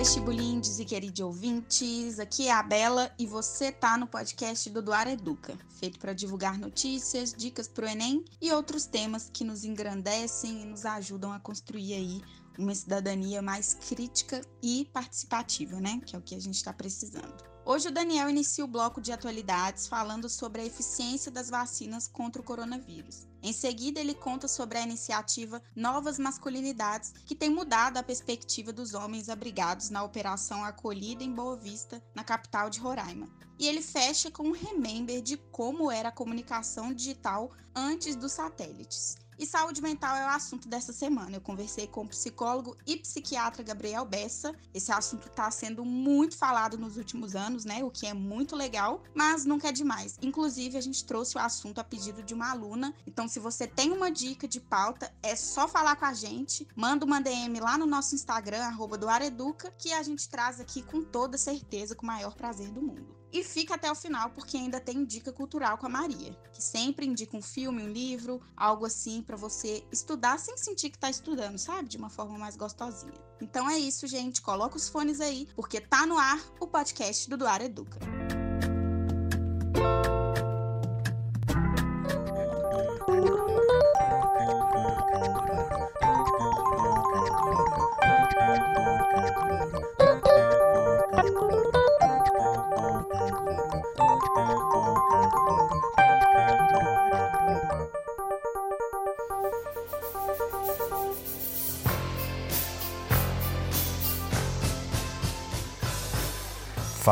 vestibulindes e queridos ouvintes, aqui é a Bela e você tá no podcast do Duar Educa, feito para divulgar notícias, dicas para o Enem e outros temas que nos engrandecem e nos ajudam a construir aí uma cidadania mais crítica e participativa, né? Que é o que a gente está precisando. Hoje o Daniel inicia o bloco de atualidades falando sobre a eficiência das vacinas contra o coronavírus. Em seguida, ele conta sobre a iniciativa Novas Masculinidades, que tem mudado a perspectiva dos homens abrigados na Operação Acolhida em Boa Vista, na capital de Roraima. E ele fecha com um remember de como era a comunicação digital antes dos satélites. E saúde mental é o assunto dessa semana. Eu conversei com o psicólogo e psiquiatra Gabriel Bessa. Esse assunto está sendo muito falado nos últimos anos, né? O que é muito legal, mas nunca é demais. Inclusive, a gente trouxe o assunto a pedido de uma aluna. Então, se você tem uma dica de pauta, é só falar com a gente. Manda uma DM lá no nosso Instagram, arroba do Areduca, que a gente traz aqui com toda certeza, com o maior prazer do mundo. E fica até o final, porque ainda tem dica cultural com a Maria, que sempre indica um filme, um livro, algo assim para você estudar sem sentir que tá estudando, sabe? De uma forma mais gostosinha. Então é isso, gente. Coloca os fones aí, porque tá no ar o podcast do Duar Educa.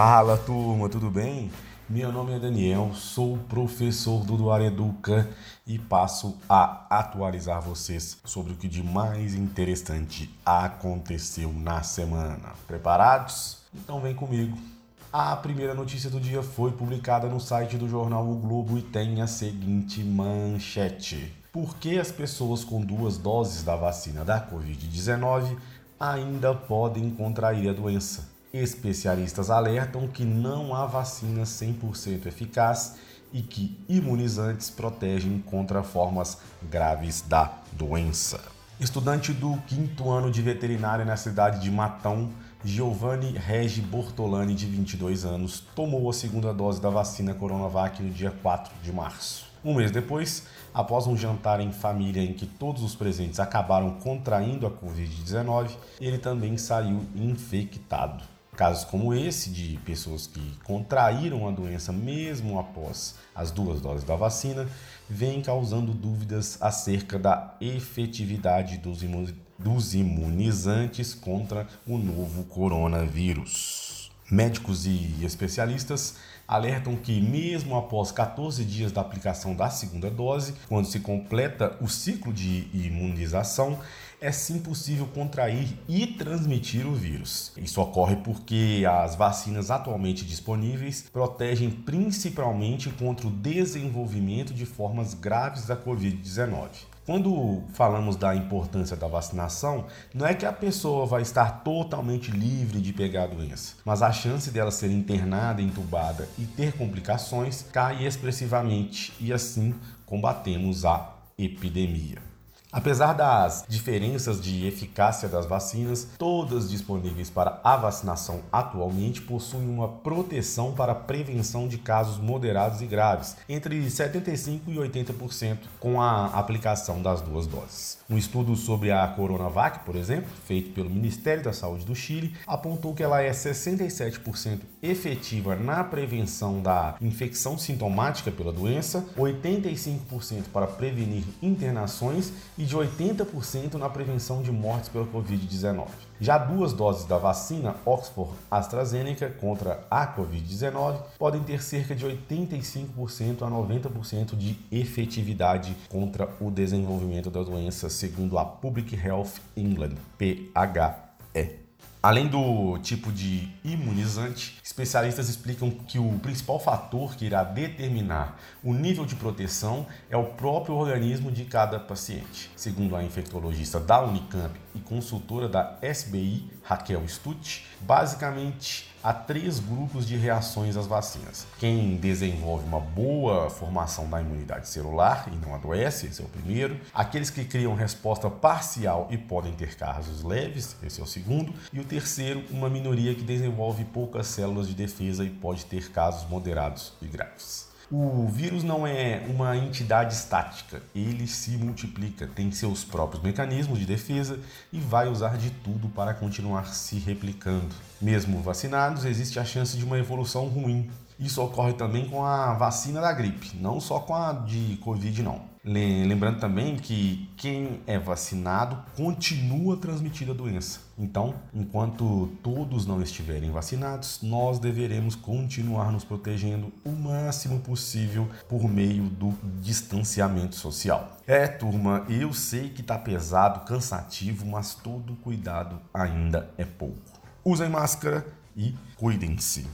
Fala turma, tudo bem? Meu nome é Daniel, sou professor do Duar Educa e passo a atualizar vocês sobre o que de mais interessante aconteceu na semana. Preparados? Então vem comigo. A primeira notícia do dia foi publicada no site do jornal O Globo e tem a seguinte manchete: Por que as pessoas com duas doses da vacina da Covid-19 ainda podem contrair a doença? Especialistas alertam que não há vacina 100% eficaz e que imunizantes protegem contra formas graves da doença. Estudante do quinto ano de veterinária na cidade de Matão, Giovanni Regi Bortolani, de 22 anos, tomou a segunda dose da vacina Coronavac no dia 4 de março. Um mês depois, após um jantar em família em que todos os presentes acabaram contraindo a Covid-19, ele também saiu infectado. Casos como esse, de pessoas que contraíram a doença mesmo após as duas doses da vacina, vêm causando dúvidas acerca da efetividade dos, dos imunizantes contra o novo coronavírus. Médicos e especialistas alertam que, mesmo após 14 dias da aplicação da segunda dose, quando se completa o ciclo de imunização, é sim possível contrair e transmitir o vírus. Isso ocorre porque as vacinas atualmente disponíveis protegem principalmente contra o desenvolvimento de formas graves da Covid-19. Quando falamos da importância da vacinação, não é que a pessoa vai estar totalmente livre de pegar a doença, mas a chance dela ser internada, entubada e ter complicações cai expressivamente e assim combatemos a epidemia. Apesar das diferenças de eficácia das vacinas, todas disponíveis para a vacinação atualmente possuem uma proteção para a prevenção de casos moderados e graves, entre 75% e 80% com a aplicação das duas doses. Um estudo sobre a Coronavac, por exemplo, feito pelo Ministério da Saúde do Chile, apontou que ela é 67% efetiva na prevenção da infecção sintomática pela doença, 85% para prevenir internações e de 80% na prevenção de mortes pela Covid-19. Já duas doses da vacina Oxford AstraZeneca contra a Covid-19 podem ter cerca de 85% a 90% de efetividade contra o desenvolvimento da doença, segundo a Public Health England, PHE. Além do tipo de imunizante, especialistas explicam que o principal fator que irá determinar o nível de proteção é o próprio organismo de cada paciente. Segundo a infectologista da Unicamp e consultora da SBI, Raquel Stutt, basicamente há três grupos de reações às vacinas. Quem desenvolve uma boa formação da imunidade celular e não adoece, esse é o primeiro. Aqueles que criam resposta parcial e podem ter casos leves, esse é o segundo. E o terceiro, uma minoria que desenvolve poucas células de defesa e pode ter casos moderados e graves. O vírus não é uma entidade estática, ele se multiplica, tem seus próprios mecanismos de defesa e vai usar de tudo para continuar se replicando. Mesmo vacinados, existe a chance de uma evolução ruim. Isso ocorre também com a vacina da gripe, não só com a de Covid, não. Lembrando também que quem é vacinado continua transmitindo a doença. Então, enquanto todos não estiverem vacinados, nós deveremos continuar nos protegendo o máximo possível por meio do distanciamento social. É, turma, eu sei que tá pesado, cansativo, mas todo cuidado ainda é pouco. Usem máscara e cuidem-se.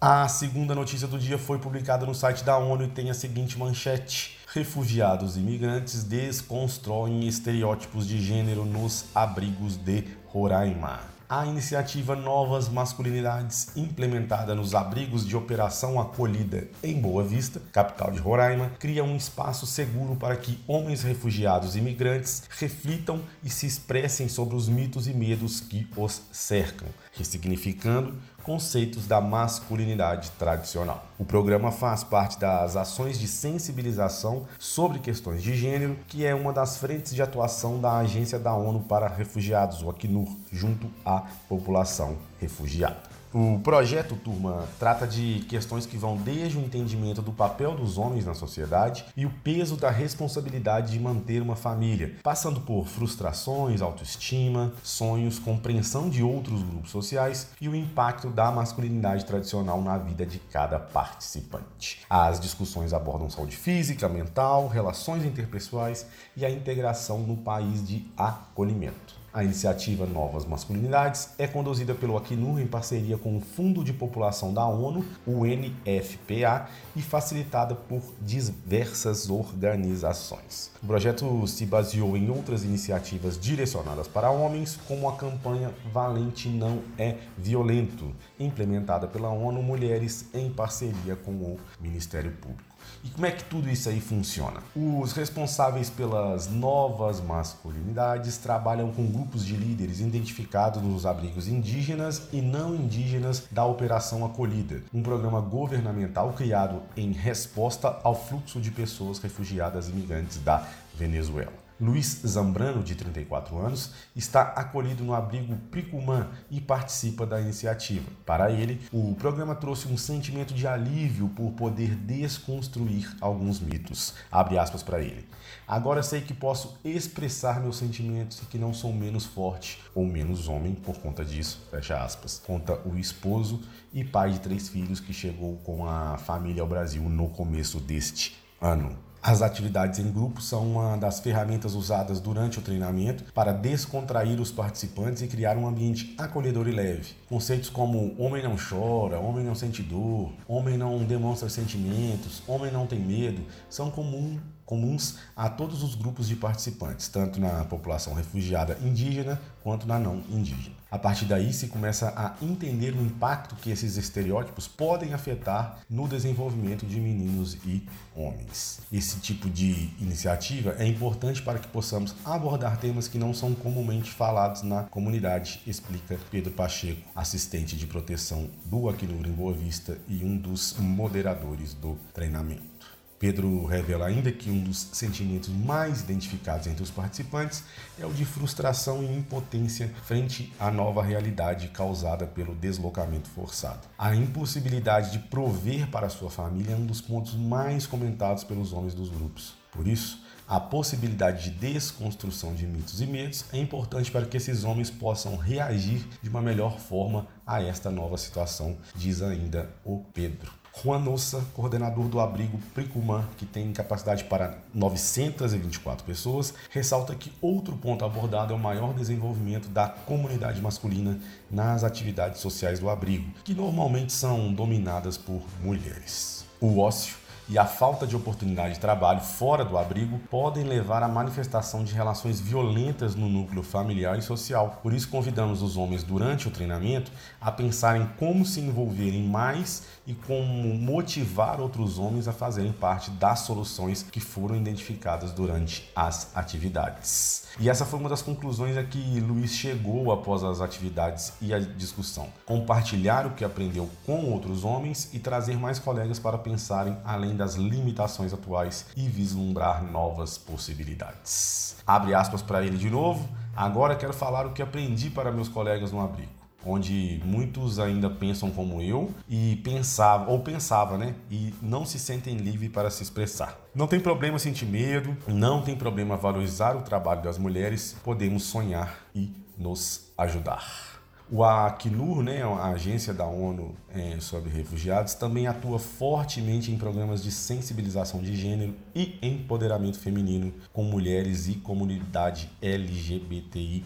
A segunda notícia do dia foi publicada no site da ONU e tem a seguinte manchete: refugiados e imigrantes desconstroem estereótipos de gênero nos abrigos de Roraima. A iniciativa Novas Masculinidades, implementada nos abrigos de operação acolhida em Boa Vista, capital de Roraima, cria um espaço seguro para que homens refugiados e imigrantes reflitam e se expressem sobre os mitos e medos que os cercam, ressignificando conceitos da masculinidade tradicional. O programa faz parte das ações de sensibilização sobre questões de gênero, que é uma das frentes de atuação da Agência da ONU para Refugiados, o Acnur, junto à população refugiada. O projeto Turma trata de questões que vão desde o entendimento do papel dos homens na sociedade e o peso da responsabilidade de manter uma família, passando por frustrações, autoestima, sonhos, compreensão de outros grupos sociais e o impacto da masculinidade tradicional na vida de cada participante. As discussões abordam saúde física, mental, relações interpessoais e a integração no país de acolhimento. A iniciativa Novas Masculinidades é conduzida pelo Acnur em parceria com o Fundo de População da ONU, o NFPA, e facilitada por diversas organizações. O projeto se baseou em outras iniciativas direcionadas para homens, como a campanha Valente Não é Violento, implementada pela ONU Mulheres em parceria com o Ministério Público. E como é que tudo isso aí funciona? Os responsáveis pelas novas masculinidades trabalham com grupos de líderes identificados nos abrigos indígenas e não indígenas da Operação Acolhida, um programa governamental criado em resposta ao fluxo de pessoas refugiadas e imigrantes da Venezuela. Luiz Zambrano, de 34 anos, está acolhido no abrigo Pricumã e participa da iniciativa. Para ele, o programa trouxe um sentimento de alívio por poder desconstruir alguns mitos. Abre aspas para ele. Agora sei que posso expressar meus sentimentos e que não sou menos forte ou menos homem por conta disso. Fecha aspas. Conta o esposo e pai de três filhos que chegou com a família ao Brasil no começo deste ano. As atividades em grupo são uma das ferramentas usadas durante o treinamento para descontrair os participantes e criar um ambiente acolhedor e leve. Conceitos como homem não chora, homem não sente dor, homem não demonstra sentimentos, homem não tem medo são comuns comuns a todos os grupos de participantes, tanto na população refugiada indígena quanto na não indígena. A partir daí se começa a entender o impacto que esses estereótipos podem afetar no desenvolvimento de meninos e homens. Esse tipo de iniciativa é importante para que possamos abordar temas que não são comumente falados na comunidade, explica Pedro Pacheco, assistente de proteção do Acnur em Boa Vista e um dos moderadores do treinamento. Pedro revela ainda que um dos sentimentos mais identificados entre os participantes é o de frustração e impotência frente à nova realidade causada pelo deslocamento forçado. A impossibilidade de prover para sua família é um dos pontos mais comentados pelos homens dos grupos. Por isso, a possibilidade de desconstrução de mitos e medos é importante para que esses homens possam reagir de uma melhor forma a esta nova situação, diz ainda o Pedro. Juan Nossa, coordenador do abrigo Pricumã, que tem capacidade para 924 pessoas, ressalta que outro ponto abordado é o maior desenvolvimento da comunidade masculina nas atividades sociais do abrigo, que normalmente são dominadas por mulheres. O ócio e a falta de oportunidade de trabalho fora do abrigo podem levar à manifestação de relações violentas no núcleo familiar e social. Por isso, convidamos os homens durante o treinamento a pensar em como se envolverem mais e como motivar outros homens a fazerem parte das soluções que foram identificadas durante as atividades. E essa foi uma das conclusões a que Luiz chegou após as atividades e a discussão. Compartilhar o que aprendeu com outros homens e trazer mais colegas para pensarem além das limitações atuais e vislumbrar novas possibilidades. Abre aspas para ele de novo. Agora quero falar o que aprendi para meus colegas no abrigo onde muitos ainda pensam como eu e pensava ou pensava, né? E não se sentem livres para se expressar. Não tem problema sentir medo, não tem problema valorizar o trabalho das mulheres, podemos sonhar e nos ajudar. O Acnur, né, a agência da ONU é, sobre refugiados, também atua fortemente em programas de sensibilização de gênero e empoderamento feminino com mulheres e comunidade LGBTI+,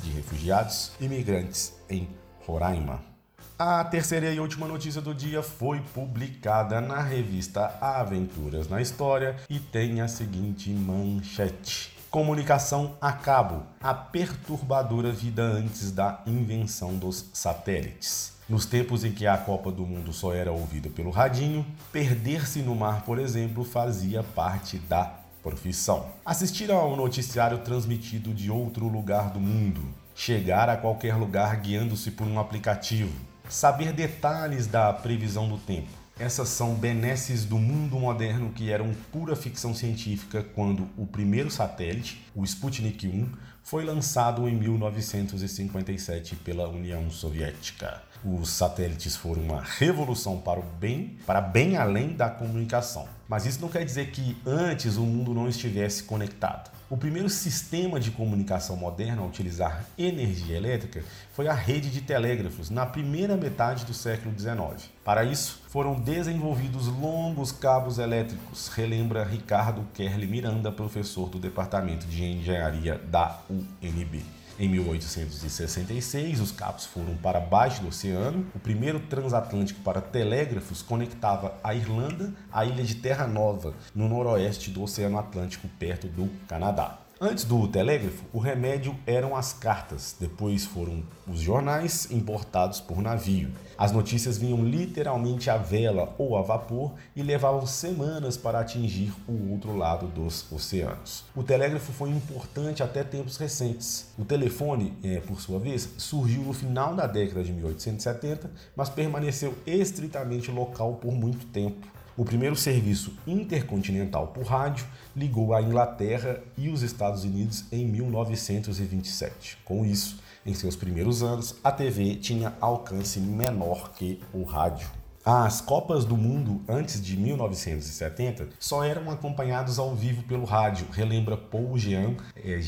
de refugiados e imigrantes em Roraima. A terceira e última notícia do dia foi publicada na revista Aventuras na História e tem a seguinte manchete. Comunicação a cabo, a perturbadora vida antes da invenção dos satélites. Nos tempos em que a Copa do Mundo só era ouvida pelo radinho, perder-se no mar, por exemplo, fazia parte da profissão. Assistir ao noticiário transmitido de outro lugar do mundo, chegar a qualquer lugar guiando-se por um aplicativo, saber detalhes da previsão do tempo, essas são benesses do mundo moderno que eram pura ficção científica quando o primeiro satélite, o Sputnik 1, foi lançado em 1957 pela União Soviética. Os satélites foram uma revolução para o bem, para bem além da comunicação. Mas isso não quer dizer que antes o mundo não estivesse conectado. O primeiro sistema de comunicação moderno a utilizar energia elétrica foi a rede de telégrafos na primeira metade do século XIX. Para isso, foram desenvolvidos longos cabos elétricos, relembra Ricardo Kerli Miranda, professor do Departamento de Engenharia da UNB. Em 1866, os cabos foram para baixo do oceano. O primeiro transatlântico para telégrafos conectava a Irlanda à ilha de Terra Nova, no noroeste do Oceano Atlântico, perto do Canadá. Antes do telégrafo, o remédio eram as cartas, depois foram os jornais importados por navio. As notícias vinham literalmente à vela ou a vapor e levavam semanas para atingir o outro lado dos oceanos. O telégrafo foi importante até tempos recentes. O telefone, é, por sua vez, surgiu no final da década de 1870, mas permaneceu estritamente local por muito tempo. O primeiro serviço intercontinental por rádio ligou a Inglaterra e os Estados Unidos em 1927. Com isso, em seus primeiros anos, a TV tinha alcance menor que o rádio. As Copas do Mundo antes de 1970 só eram acompanhados ao vivo pelo rádio, relembra Paul Jean é,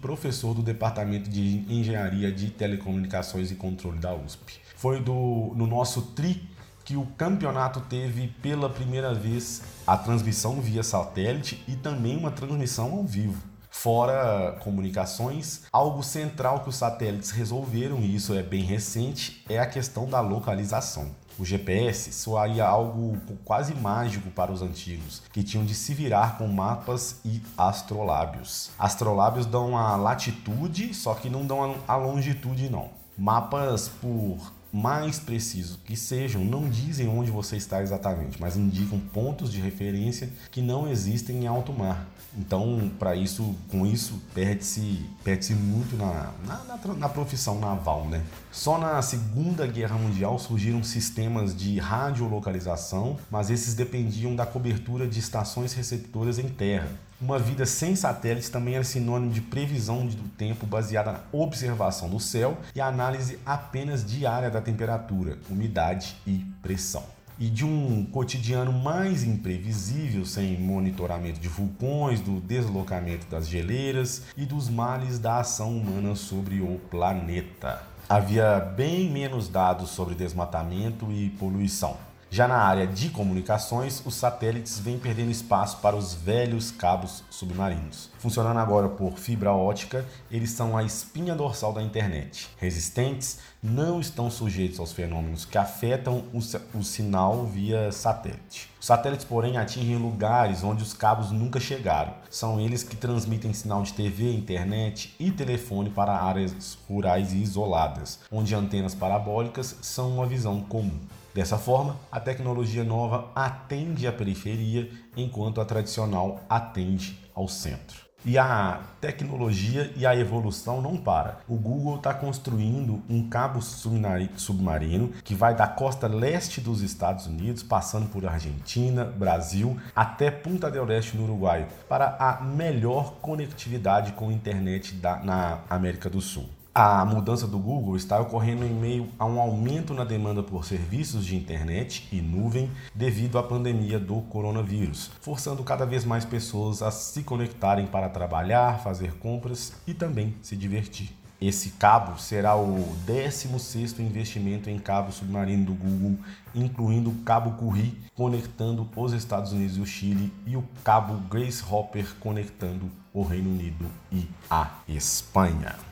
professor do Departamento de Engenharia de Telecomunicações e Controle da USP. Foi do, no nosso TRI que o campeonato teve pela primeira vez a transmissão via satélite e também uma transmissão ao vivo. Fora comunicações, algo central que os satélites resolveram, e isso é bem recente, é a questão da localização. O GPS soaria algo quase mágico para os antigos, que tinham de se virar com mapas e astrolábios. Astrolábios dão a latitude, só que não dão a longitude não. Mapas por mais precisos que sejam, não dizem onde você está exatamente, mas indicam pontos de referência que não existem em alto mar. Então, para isso, com isso, perde-se perde muito na, na, na, na, profissão naval, né? Só na Segunda Guerra Mundial surgiram sistemas de radiolocalização, mas esses dependiam da cobertura de estações receptoras em terra. Uma vida sem satélites também era sinônimo de previsão do tempo baseada na observação do céu e análise apenas diária da temperatura, umidade e pressão. E de um cotidiano mais imprevisível, sem monitoramento de vulcões, do deslocamento das geleiras e dos males da ação humana sobre o planeta. Havia bem menos dados sobre desmatamento e poluição Já na área de comunicações, os satélites vêm perdendo espaço para os velhos cabos submarinos. Funcionando agora por fibra ótica, eles são a espinha dorsal da internet. Resistentes, não estão sujeitos aos fenômenos que afetam o, o sinal via satélite. Os satélites, porém, atingem lugares onde os cabos nunca chegaram. São eles que transmitem sinal de TV, internet e telefone para áreas rurais e isoladas, onde antenas parabólicas são uma visão comum. Dessa forma, a tecnologia nova atende à periferia, enquanto a tradicional atende ao centro. E a tecnologia e a evolução não para. O Google está construindo um cabo submarino que vai da costa leste dos Estados Unidos, passando por Argentina, Brasil, até Punta del Este no Uruguai, para a melhor conectividade com internet da, na América do Sul. A mudança do Google está ocorrendo em meio a um aumento na demanda por serviços de internet e nuvem devido à pandemia do coronavírus, forçando cada vez mais pessoas a se conectarem para trabalhar, fazer compras e também se divertir. Esse cabo será o 16º investimento em cabo submarino do Google, incluindo o cabo Curry conectando os Estados Unidos e o Chile e o cabo Grace Hopper conectando o Reino Unido e a Espanha.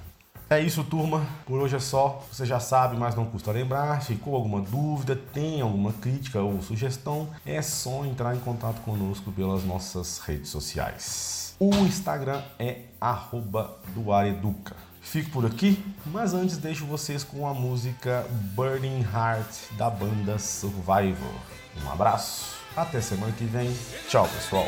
É isso, turma. Por hoje é só. Você já sabe, mas não custa lembrar. Ficou alguma dúvida, tem alguma crítica ou sugestão? É só entrar em contato conosco pelas nossas redes sociais. O Instagram é @duareduca. Fico por aqui, mas antes deixo vocês com a música Burning Heart da banda Survivor. Um abraço, até semana que vem. Tchau, pessoal.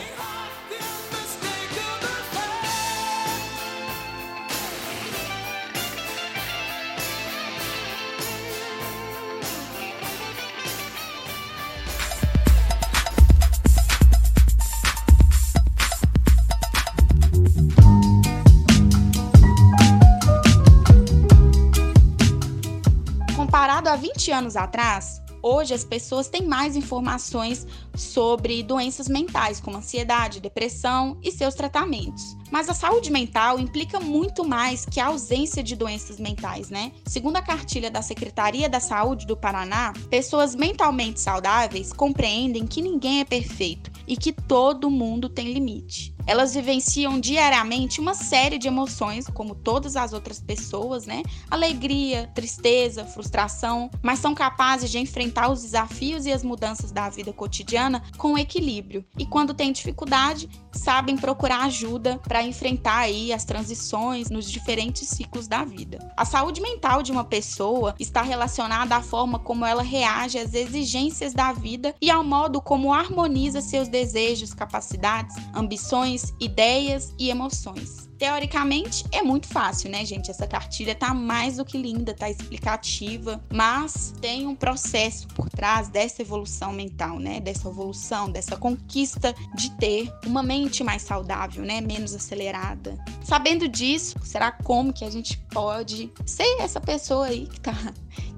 20 anos atrás, hoje as pessoas têm mais informações sobre doenças mentais, como ansiedade, depressão e seus tratamentos. Mas a saúde mental implica muito mais que a ausência de doenças mentais, né? Segundo a cartilha da Secretaria da Saúde do Paraná, pessoas mentalmente saudáveis compreendem que ninguém é perfeito e que todo mundo tem limite. Elas vivenciam diariamente uma série de emoções, como todas as outras pessoas, né? Alegria, tristeza, frustração, mas são capazes de enfrentar os desafios e as mudanças da vida cotidiana com equilíbrio. E quando têm dificuldade, sabem procurar ajuda para enfrentar aí as transições nos diferentes ciclos da vida. A saúde mental de uma pessoa está relacionada à forma como ela reage às exigências da vida e ao modo como harmoniza seus desejos, capacidades, ambições, ideias e emoções. Teoricamente é muito fácil, né, gente? Essa cartilha tá mais do que linda, tá explicativa, mas tem um processo por trás dessa evolução mental, né? Dessa evolução, dessa conquista de ter uma mente mais saudável, né? Menos acelerada. Sabendo disso, será como que a gente pode ser essa pessoa aí que tá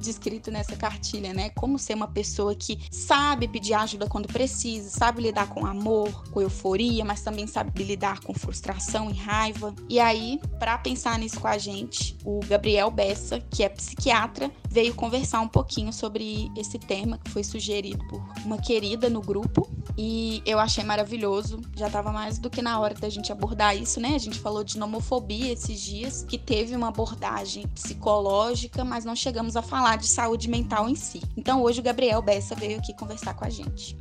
descrito nessa cartilha, né? Como ser uma pessoa que sabe pedir ajuda quando precisa, sabe lidar com amor, com euforia, mas também sabe lidar com frustração e raiva. E aí, para pensar nisso com a gente, o Gabriel Bessa, que é psiquiatra, veio conversar um pouquinho sobre esse tema que foi sugerido por uma querida no grupo. E eu achei maravilhoso. Já estava mais do que na hora da gente abordar isso, né? A gente falou de nomofobia esses dias, que teve uma abordagem psicológica, mas não chegamos a falar de saúde mental em si. Então hoje o Gabriel Bessa veio aqui conversar com a gente.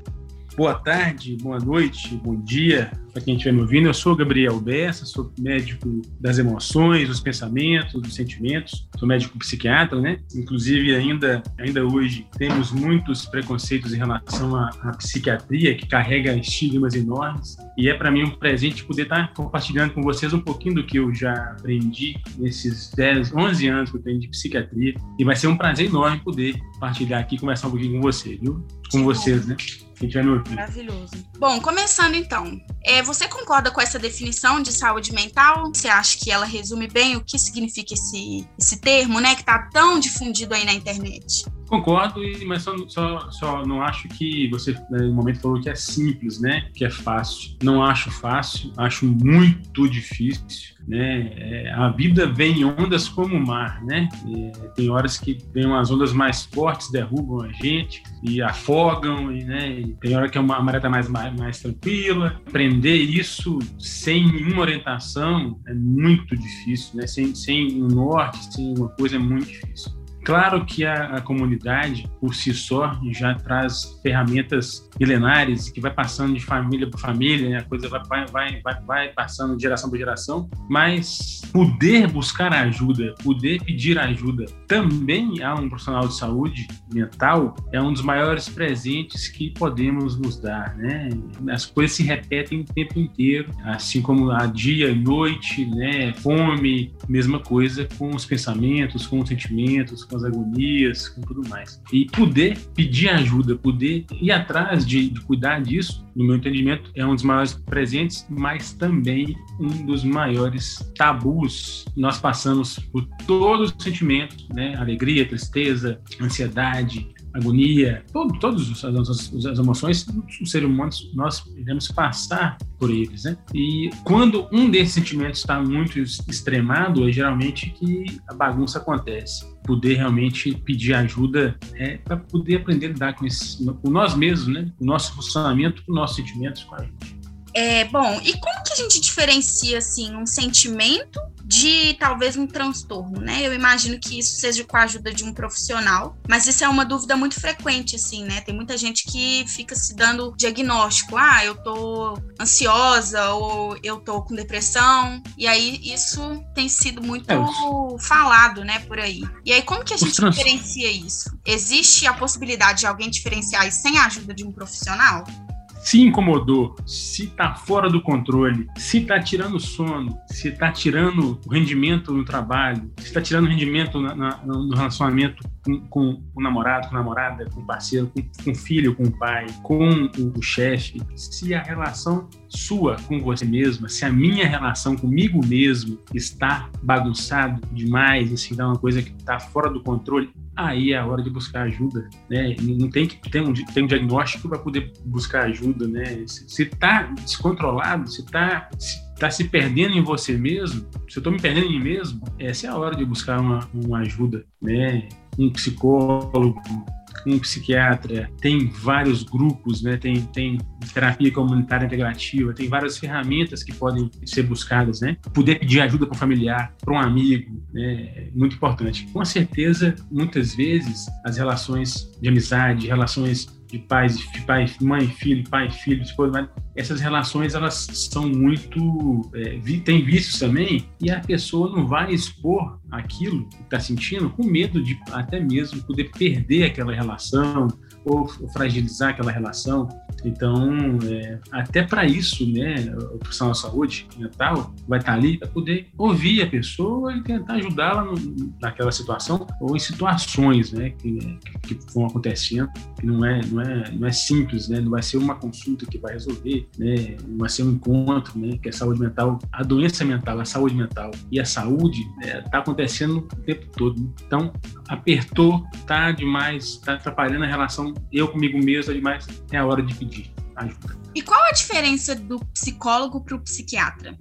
Boa tarde, boa noite, bom dia para quem estiver me ouvindo. Eu sou Gabriel Bessa, sou médico das emoções, dos pensamentos, dos sentimentos. Sou médico psiquiatra, né? Inclusive, ainda, ainda hoje temos muitos preconceitos em relação à, à psiquiatria, que carrega estigmas enormes. E é para mim um presente poder estar tá compartilhando com vocês um pouquinho do que eu já aprendi nesses 10, 11 anos que eu tenho de psiquiatria. E vai ser um prazer enorme poder compartilhar aqui e conversar um pouquinho com você, viu? Com vocês, né? Maravilhoso. Bom, começando então. É, você concorda com essa definição de saúde mental? Você acha que ela resume bem o que significa esse, esse termo, né? Que está tão difundido aí na internet? Concordo, mas só, só, só não acho que você, né, no momento, falou que é simples, né? Que é fácil. Não acho fácil, acho muito difícil. Né? É, a vida vem em ondas como o mar, né? É, tem horas que tem umas ondas mais fortes, derrubam a gente e afogam, e, né? E tem hora que a maré está mais, mais, mais tranquila. Aprender isso sem nenhuma orientação é muito difícil, né? Sem, sem um norte, sem uma coisa é muito difícil. Claro que a, a, comunidade, por si só, já traz ferramentas milenares que vai passando de família para família, né? a coisa vai, vai, vai, vai passando de geração para geração, mas poder buscar ajuda, poder pedir ajuda também a um profissional de saúde mental é um dos maiores presentes que podemos nos dar. Né? As coisas se repetem o tempo inteiro, assim como a dia e noite, né? fome, mesma coisa com os pensamentos, com os sentimentos, com as agonias, com tudo mais. E poder pedir ajuda, poder ir atrás de, de cuidar disso, no meu entendimento, é um dos maiores presentes, mas também um dos maiores tabus. Nós passamos por todos os sentimentos, né? Alegria, tristeza, ansiedade, agonia, todo, todas as, as, emoções, os seres humanos, nós iremos passar por eles, né? E quando um desses sentimentos está muito extremado, é geralmente que a bagunça acontece. Poder realmente pedir ajuda é para poder aprender a lidar com, esse, com nós mesmos, né? O nosso funcionamento, com os nossos sentimentos, com a gente. É, bom, e como que a gente diferencia, assim, um sentimento de talvez um transtorno, né? Eu imagino que isso seja com a ajuda de um profissional, mas isso é uma dúvida muito frequente, assim, né? Tem muita gente que fica se dando diagnóstico, ah, eu tô ansiosa ou eu tô com depressão, e aí isso tem sido muito é falado, né, por aí. E aí como que a gente diferencia isso? Existe a possibilidade de alguém diferenciar isso sem a ajuda de um profissional? Se incomodou, se está fora do controle, se está tirando sono, se está tirando o rendimento no trabalho, se está tirando rendimento na, na, no relacionamento com, com, o namorado, com a namorada, com o parceiro, com, com o filho, com o pai, com o, o chefe, se a relação sua com você mesma, se a minha relação comigo mesmo está bagunçado demais, assim, dá uma coisa que está fora do controle, aí é a hora de buscar ajuda, né? Não tem que ter um, ter um diagnóstico para poder buscar ajuda, né? Se está descontrolado, se está se, tá se perdendo em você mesmo, se eu estou me perdendo em mim mesmo, essa é a hora de buscar uma, uma ajuda, né? Um psicólogo, um psiquiatra, tem vários grupos, né? tem, tem terapia comunitária integrativa, tem várias ferramentas que podem ser buscadas, né? Poder pedir ajuda para um familiar, para um amigo, né? É muito importante. Com certeza, muitas vezes, as relações de amizade, relações de pais, pai, mãe, filho, pai, filho, esposa, essas relações elas são muito é, tem vícios também e a pessoa não vai expor aquilo que está sentindo com medo de até mesmo poder perder aquela relação ou fragilizar aquela relação então, é, até para isso, né, o profissional de saúde mental vai estar tá ali para poder ouvir a pessoa e tentar ajudá-la naquela situação ou em situações, né, que, que, vão acontecendo, que não é, não é, não é simples, né, não vai ser uma consulta que vai resolver, né, não vai ser um encontro, né, que a saúde mental, a doença mental, a saúde mental e a saúde está né, acontecendo o tempo todo. Então, apertou, tá demais, tá atrapalhando a relação eu comigo mesmo, é demais, é a hora de pedir ajuda. E qual a diferença do psicólogo para o psiquiatra?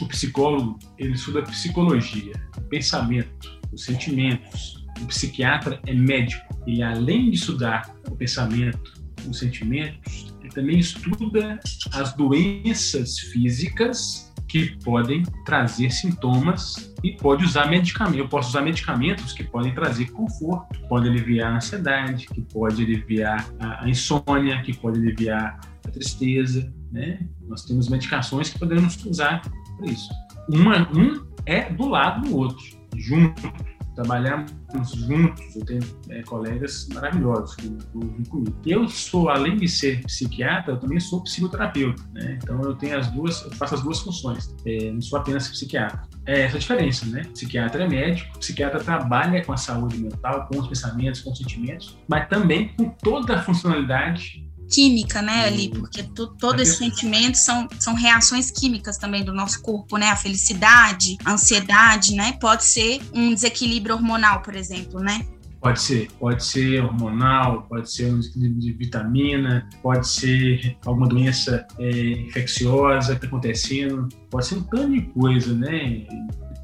O psicólogo, ele estuda psicologia, pensamento, os sentimentos. O psiquiatra é médico e além de estudar o pensamento, os sentimentos, ele também estuda as doenças físicas que podem trazer sintomas e pode usar medicamentos. Eu posso usar medicamentos que podem trazer conforto, pode aliviar a ansiedade, que pode aliviar a insônia, que pode aliviar a tristeza, né? Nós temos medicações que podemos usar para isso. Uma, um é do lado do outro, junto trabalhamos juntos, eu tenho é, colegas maravilhosos que vivem comigo. Eu sou, além de ser psiquiatra, eu também sou psicoterapeuta, né? Então eu tenho as duas, faço as duas funções, é, não sou apenas psiquiatra. É essa a diferença, né? Psiquiatra é médico, psiquiatra trabalha com a saúde mental, com os pensamentos, com os sentimentos, mas também com toda a funcionalidade química, né, ali, porque tu, todos esses sentimentos são, são reações químicas também do nosso corpo, né, a felicidade, a ansiedade, né, pode ser um desequilíbrio hormonal, por exemplo, né. Pode ser, pode ser hormonal, pode ser um desequilíbrio de vitamina, pode ser alguma doença é, infecciosa que está acontecendo, pode ser um tanto de coisa, né?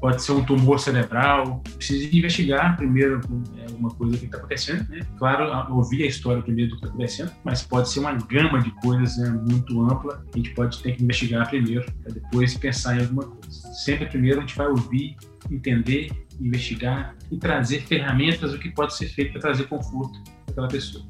Pode ser um tumor cerebral. Precisa investigar primeiro é, uma coisa que está acontecendo, né? Claro, ouvir a história primeiro do que está acontecendo, mas pode ser uma gama de coisas né, muito ampla. A gente pode ter que investigar primeiro, para depois pensar em alguma coisa. Sempre primeiro a gente vai ouvir, entender investigar e trazer ferramentas do que pode ser feito para trazer conforto para aquela pessoa.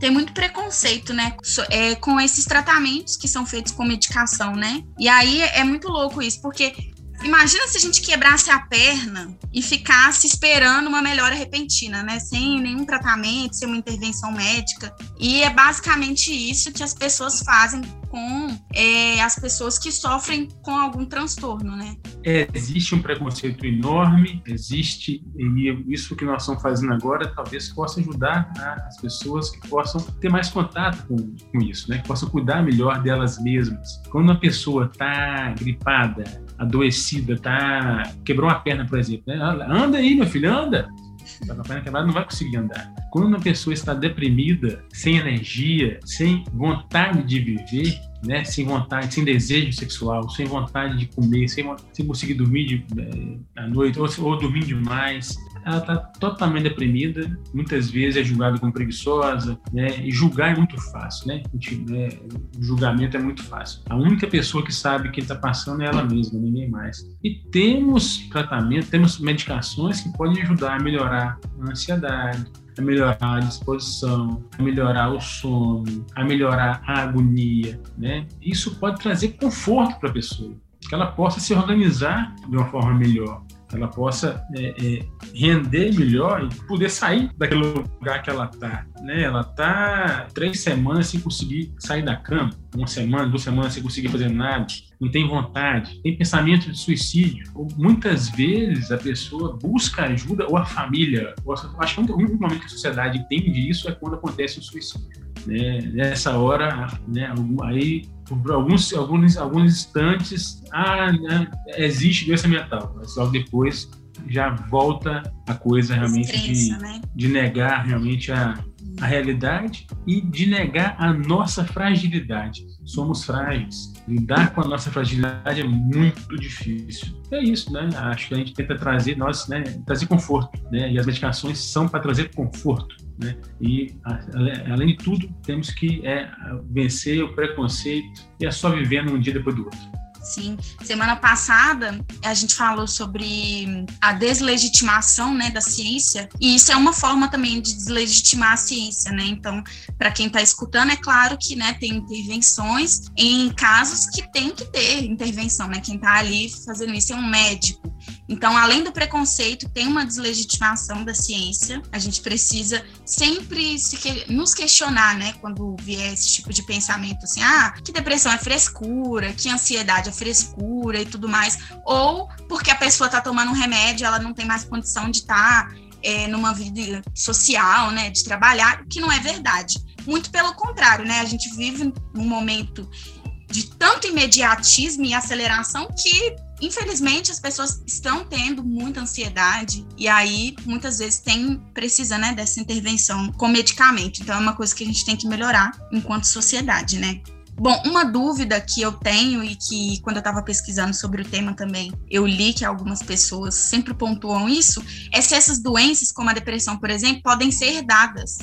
Tem muito preconceito, né, é, com esses tratamentos que são feitos com medicação, né? E aí é muito louco isso, porque Imagina se a gente quebrasse a perna e ficasse esperando uma melhora repentina, né? Sem nenhum tratamento, sem uma intervenção médica. E é basicamente isso que as pessoas fazem com é, as pessoas que sofrem com algum transtorno, né? É, existe um preconceito enorme, existe, e isso que nós estamos fazendo agora talvez possa ajudar as pessoas que possam ter mais contato com, com isso, né? Que possam cuidar melhor delas mesmas. Quando uma pessoa está gripada, adoecida, tá quebrou uma perna, por exemplo, né? anda aí, meu filho, anda. Tá com a perna quebrada, não vai conseguir andar. Quando uma pessoa está deprimida, sem energia, sem vontade de viver, né, sem vontade, sem desejo sexual, sem vontade de comer, sem, sem conseguir dormir de, é, à noite, ou, ou dormir demais, ela está totalmente deprimida, muitas vezes é julgada como preguiçosa, né? E julgar é muito fácil, né? né? O julgamento é muito fácil. A única pessoa que sabe que está passando é ela mesma, ninguém mais. E temos tratamento, temos medicações que podem ajudar a melhorar a ansiedade, a melhorar a disposição, a melhorar o sono, a melhorar a agonia, né? Isso pode trazer conforto para a pessoa, que ela possa se organizar de uma forma melhor ela possa é, é, render melhor e poder sair daquele lugar que ela está. Né? Ela está três semanas sem conseguir sair da cama, uma semana, duas semanas sem conseguir fazer nada, não tem vontade, tem pensamento de suicídio. Muitas vezes a pessoa busca ajuda ou a família. Acho que o único momento que a sociedade entende isso é quando acontece o suicídio. Né? Nessa hora, né, aí por alguns, alguns, alguns instantes, ah, né, existe doença mental, mas logo depois já volta a coisa realmente de, né? de negar realmente a, a realidade e de negar a nossa fragilidade. Somos frágeis. Lidar com a nossa fragilidade é muito difícil. É isso, né? Acho que a gente tenta trazer nós, né, trazer conforto, né? E as medicações são para trazer conforto. Né? E, além de tudo, temos que é, vencer o preconceito e é só vivendo um dia depois do outro. Sim. Semana passada a gente falou sobre a deslegitimação, né, da ciência, e isso é uma forma também de deslegitimar a ciência, né? Então, para quem está escutando, é claro que, né, tem intervenções em casos que tem que ter intervenção, né? Quem está ali fazendo isso é um médico. Então, além do preconceito, tem uma deslegitimação da ciência. A gente precisa sempre que, nos questionar, né, quando vier esse tipo de pensamento assim, ah, que depressão é frescura, que ansiedade frescura e tudo mais, ou porque a pessoa está tomando um remédio, ela não tem mais condição de estar tá, é, numa vida social, né, de trabalhar, que não é verdade. Muito pelo contrário, né, a gente vive num momento de tanto imediatismo e aceleração que infelizmente as pessoas estão tendo muita ansiedade e aí muitas vezes tem precisa né dessa intervenção com medicamento então é uma coisa que a gente tem que melhorar enquanto sociedade né Bom, uma dúvida que eu tenho e que quando eu estava pesquisando sobre o tema também, eu li que algumas pessoas sempre pontuam isso, é se essas doenças, como a depressão, por exemplo, podem ser herdadas.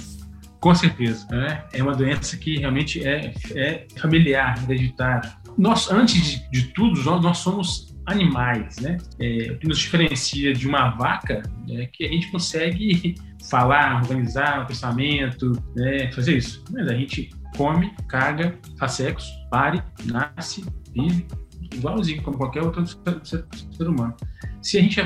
Com certeza, né? é uma doença que realmente é, é familiar, hereditária. Nós, antes de, de tudo, nós, nós somos animais, né? É, o que nos diferencia de uma vaca é que a gente consegue falar, organizar o pensamento, né? fazer isso. Mas a gente come, caga, faz sexo, pare, nasce, vive, igualzinho como qualquer outro ser, ser humano. Se a gente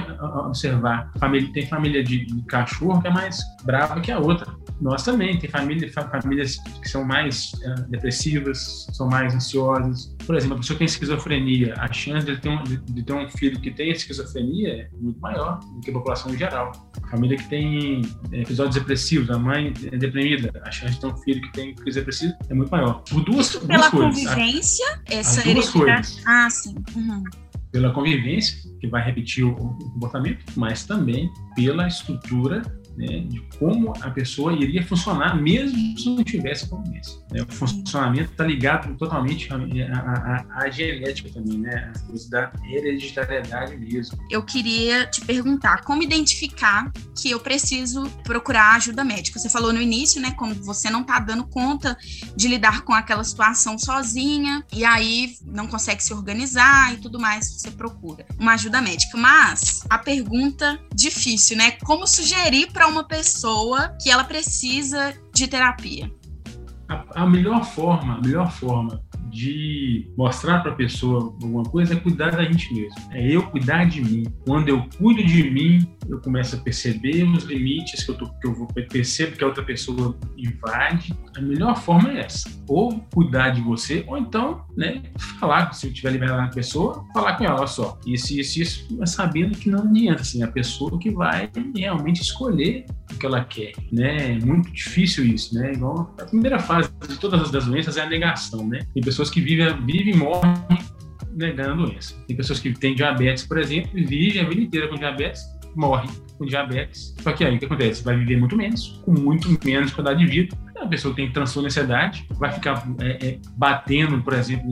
observar, família, tem família de, de, cachorro que é mais brava que a outra. Nós também, tem família, famílias que são mais uh, depressivas, são mais ansiosas. Por exemplo, a pessoa que tem esquizofrenia, a chance de ter, um, de, de ter um filho que tem esquizofrenia é muito maior do que a população em geral. Família que tem é, episódios depressivos, a mãe é deprimida, a chance de ter um filho que tem crise depressiva é muito maior. Por duas, Isso duas pela coisas. convivência, a, essa duas coisas. Ah, Uhum. Pela convivência, que vai repetir o comportamento, mas também pela estrutura né, de como a pessoa iria funcionar mesmo se não tivesse convivência. Né? O funcionamento está ligado totalmente à, genética também, né? Coisa da hereditariedade mesmo. Eu queria te perguntar como identificar que eu preciso procurar ajuda médica. Você falou no início, né, como você não está dando conta de lidar com aquela situação sozinha e aí não consegue se organizar e tudo mais, você procura uma ajuda médica. Mas a pergunta difícil, né? Como sugerir para uma pessoa que ela precisa de terapia? A, a melhor forma, a melhor forma de mostrar para a pessoa alguma coisa é cuidar da gente mesmo. É eu cuidar de mim. Quando eu cuido de mim, eu começo a perceber os limites que eu, tô, que eu vou percebo que a outra pessoa invade. A melhor forma é essa: ou cuidar de você, ou então, né, falar se eu tiver liberado a pessoa, falar com ela, só, isso, isso, isso, mas sabendo que não adianta, assim, a pessoa que vai realmente escolher o que ela quer, né? É muito difícil isso, né? Igual a primeira fase de todas as doenças é a negação, né? Tem pessoas que vivem, vivem e morrem negando a doença. Tem pessoas que têm diabetes, por exemplo, e vivem a vida inteira com diabetes, morrem com diabetes. Só que aí o que acontece? Vai viver muito menos, com muito menos qualidade de vida. A pessoa tem transtorno de ansiedade vai ficar é, é, batendo, por exemplo,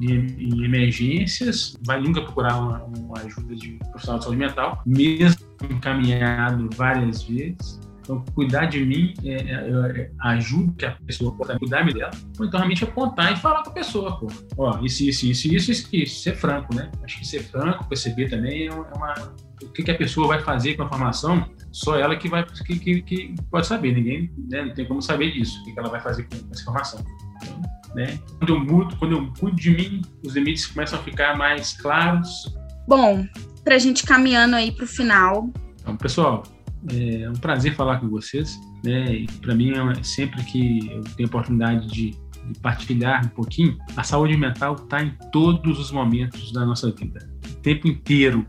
em, em, emergências, vai nunca procurar uma, uma ajuda de profissional de saúde mental, mesmo encaminhado várias vezes. Então, cuidar de mim é, é, é, ajuda que a pessoa possa cuidar dela, ou então realmente apontar e falar com a pessoa, pô. Ó, isso, isso, isso, isso, isso, isso, ser franco, né? Acho que ser franco, perceber também é uma. O que, que a pessoa vai fazer com a formação, só ela que vai que, que, que pode saber, ninguém né, não tem como saber disso, o que, ela vai fazer com essa informação. Então, né? Quando eu mudo, quando eu cuido de mim, os limites começam a ficar mais claros. Bom, para a gente caminhando aí para o final. Então, pessoal, é um prazer falar com vocês. Né? Para mim, é sempre que eu tenho a oportunidade de, de partilhar um pouquinho, a saúde mental está em todos os momentos da nossa vida. O tempo inteiro.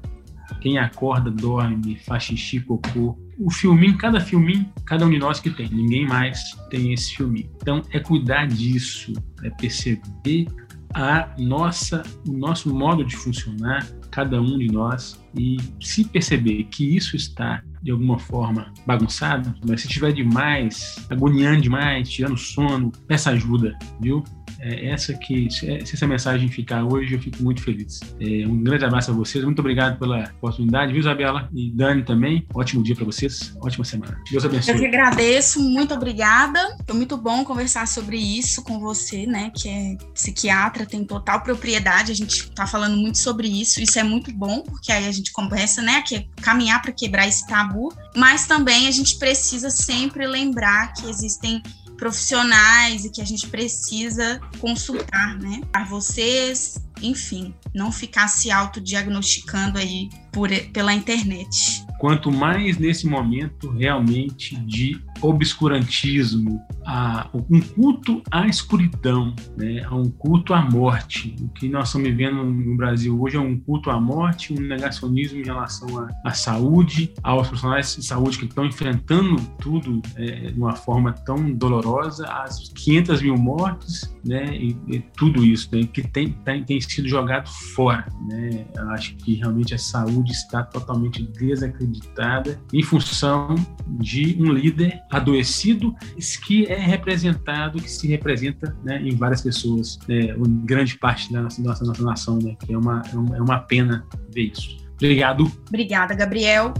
Quem acorda, dorme, faz xixi, cocô. O filminho, cada filminho, cada um de nós que tem. Ninguém mais tem esse filminho. Então, é cuidar disso, é perceber a nossa, o nosso modo de funcionar, cada um de nós, e se perceber que isso está de alguma forma bagunçado, mas se tiver demais, agoniando demais, tirando sono, peça ajuda, viu? É essa que, se essa mensagem ficar hoje, eu fico muito feliz. É, um grande abraço a vocês, muito obrigado pela oportunidade, viu, Isabela? E Dani também. Ótimo dia para vocês, ótima semana. Deus abençoe. Eu que agradeço, muito obrigada. Foi muito bom conversar sobre isso com você, né, que é psiquiatra, tem total propriedade. A gente está falando muito sobre isso, isso é muito bom, porque aí a gente começa, né, que caminhar para quebrar esse tabu, mas também a gente precisa sempre lembrar que existem profissionais e que a gente precisa consultar, né? Para vocês, enfim, não ficar se autodiagnosticando aí por, pela internet. Quanto mais nesse momento realmente de obscurantismo, a, um culto à escuridão, né, a um culto à morte. O que nós estamos vivendo no Brasil hoje é um culto à morte, um negacionismo em relação à, à saúde, aos profissionais de saúde que estão enfrentando tudo é, de uma forma tão dolorosa, as 500 mil mortes, né, e, e tudo isso né, que tem, tem, tem, sido jogado fora. Né? Eu acho que realmente a saúde está totalmente desacreditada em função de um líder adoecido que é representado, que se representa né, em várias pessoas, né, em grande parte da nossa, nossa, nossa nação, né, que é uma, é uma pena ver isso. Obrigado. Obrigada, Gabriel.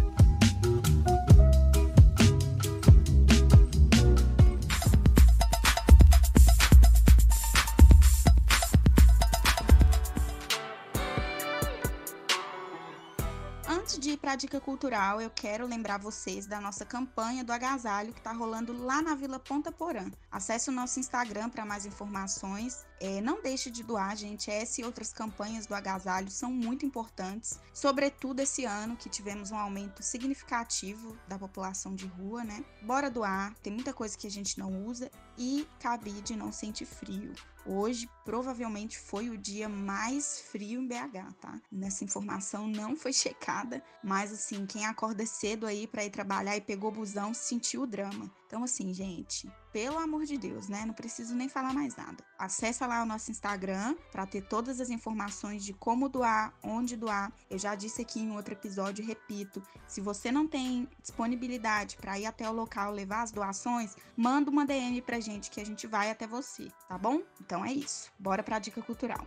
Dica cultural, eu quero lembrar vocês da nossa campanha do agasalho que está rolando lá na Vila Ponta Porã. Acesse o nosso Instagram para mais informações. É, não deixe de doar, gente. Essa e outras campanhas do agasalho são muito importantes, sobretudo esse ano que tivemos um aumento significativo da população de rua, né? Bora doar, tem muita coisa que a gente não usa e cabide não sente frio. Hoje provavelmente foi o dia mais frio em BH, tá? Nessa informação não foi checada, mas assim, quem acorda cedo aí para ir trabalhar e pegou busão sentiu o drama. Então, assim, gente, pelo amor de Deus, né? Não preciso nem falar mais nada. Acesse lá o nosso Instagram para ter todas as informações de como doar, onde doar. Eu já disse aqui em outro episódio, repito, se você não tem disponibilidade para ir até o local levar as doações, manda uma DM pra gente que a gente vai até você, tá bom? Então é isso. Bora para a dica cultural.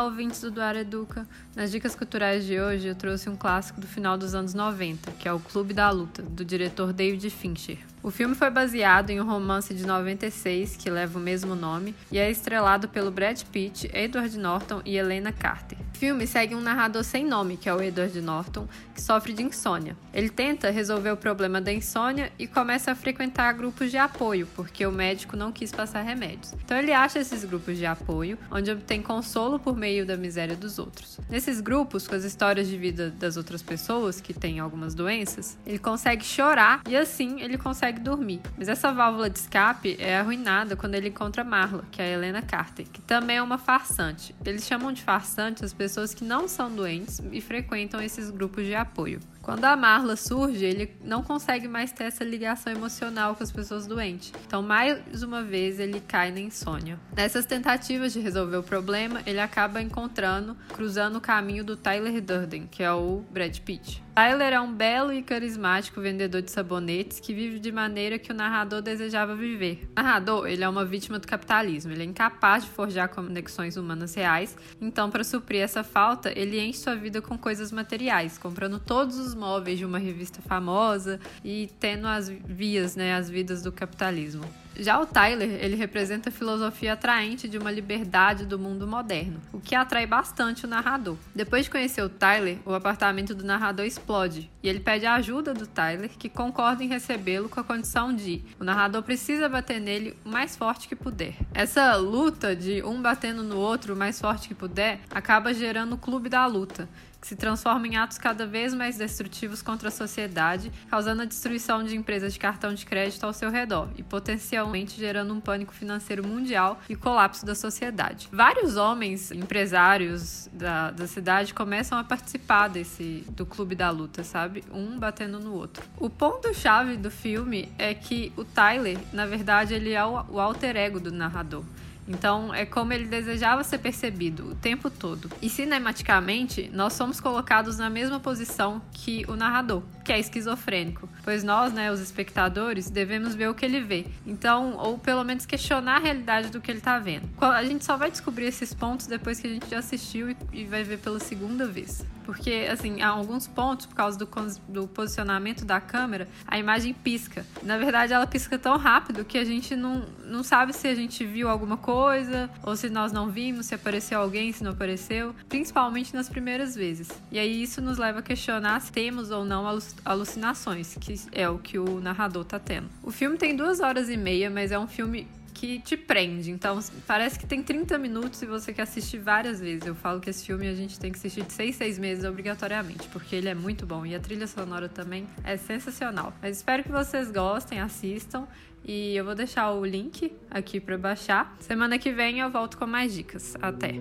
Olá, ouvintes do Duar Educa. Nas dicas culturais de hoje, eu trouxe um clássico do final dos anos 90, que é o Clube da Luta, do diretor David Fincher. O filme foi baseado em um romance de 96 que leva o mesmo nome e é estrelado pelo Brad Pitt, Edward Norton e Helena Carter. O filme segue um narrador sem nome, que é o Edward Norton, que sofre de insônia. Ele tenta resolver o problema da insônia e começa a frequentar grupos de apoio, porque o médico não quis passar remédios. Então ele acha esses grupos de apoio, onde obtém consolo por meio da miséria dos outros. Nesses grupos, com as histórias de vida das outras pessoas que têm algumas doenças, ele consegue chorar e assim ele consegue consegue dormir. Mas essa válvula de escape é arruinada quando ele encontra Marla, que é a Helena Carter, que também é uma farsante. Eles chamam de farsante as pessoas que não são doentes e frequentam esses grupos de apoio. Quando a Marla surge, ele não consegue mais ter essa ligação emocional com as pessoas doentes. Então, mais uma vez, ele cai na insônia. Nessas tentativas de resolver o problema, ele acaba encontrando, cruzando o caminho do Tyler Durden, que é o Brad Pitt. Tyler é um belo e carismático vendedor de sabonetes que vive de maneira que o narrador desejava viver. O narrador, ele é uma vítima do capitalismo, ele é incapaz de forjar conexões humanas reais, então para suprir essa falta, ele enche sua vida com coisas materiais, comprando todos os móveis de uma revista famosa e tendo as vias, né, as vidas do capitalismo. Já o Tyler, ele representa a filosofia atraente de uma liberdade do mundo moderno, o que atrai bastante o narrador. Depois de conhecer o Tyler, o apartamento do narrador explode e ele pede a ajuda do Tyler, que concorda em recebê-lo com a condição de o narrador precisa bater nele o mais forte que puder. Essa luta de um batendo no outro o mais forte que puder acaba gerando o clube da luta, que se transforma em atos cada vez mais destrutivos contra a sociedade, causando a destruição de empresas de cartão de crédito ao seu redor e potencialmente gerando um pânico financeiro mundial e colapso da sociedade. Vários homens empresários da, da cidade começam a participar desse do clube da luta, sabe? Um batendo no outro. O ponto chave do filme é que o Tyler, na verdade, ele é o, o alter ego do narrador. Então, é como ele desejava ser percebido o tempo todo. E cinematicamente, nós somos colocados na mesma posição que o narrador, que é esquizofrênico, pois nós, né, os espectadores, devemos ver o que ele vê. Então, ou pelo menos questionar a realidade do que ele está vendo. A gente só vai descobrir esses pontos depois que a gente já assistiu e vai ver pela segunda vez. Porque, assim, há alguns pontos, por causa do, do posicionamento da câmera, a imagem pisca. Na verdade, ela pisca tão rápido que a gente não, não sabe se a gente viu alguma coisa, ou se nós não vimos, se apareceu alguém, se não apareceu, principalmente nas primeiras vezes. E aí isso nos leva a questionar se temos ou não alucinações, que é o que o narrador tá tendo. O filme tem duas horas e meia, mas é um filme que te prende. Então, parece que tem 30 minutos e você quer assistir várias vezes. Eu falo que esse filme a gente tem que assistir de 6 6 meses obrigatoriamente, porque ele é muito bom e a trilha sonora também é sensacional. Mas espero que vocês gostem, assistam e eu vou deixar o link aqui para baixar. Semana que vem eu volto com mais dicas. Até.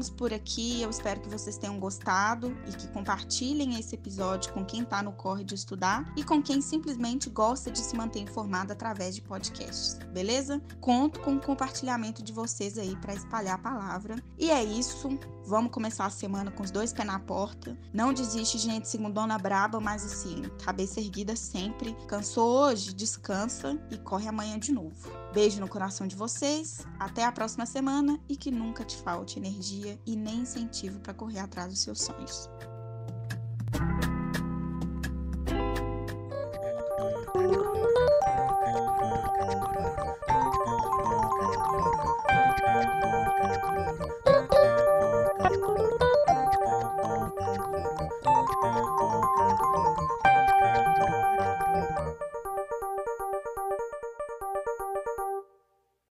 Ficamos por aqui. Eu espero que vocês tenham gostado e que compartilhem esse episódio com quem está no corre de estudar e com quem simplesmente gosta de se manter informado através de podcasts, beleza? Conto com o compartilhamento de vocês aí para espalhar a palavra. E é isso. Vamos começar a semana com os dois pés na porta. Não desiste, gente, segundona braba, mas assim, cabeça erguida sempre. Cansou hoje? Descansa e corre amanhã de novo. Beijo no coração de vocês, até a próxima semana e que nunca te falte energia e nem incentivo para correr atrás dos seus sonhos.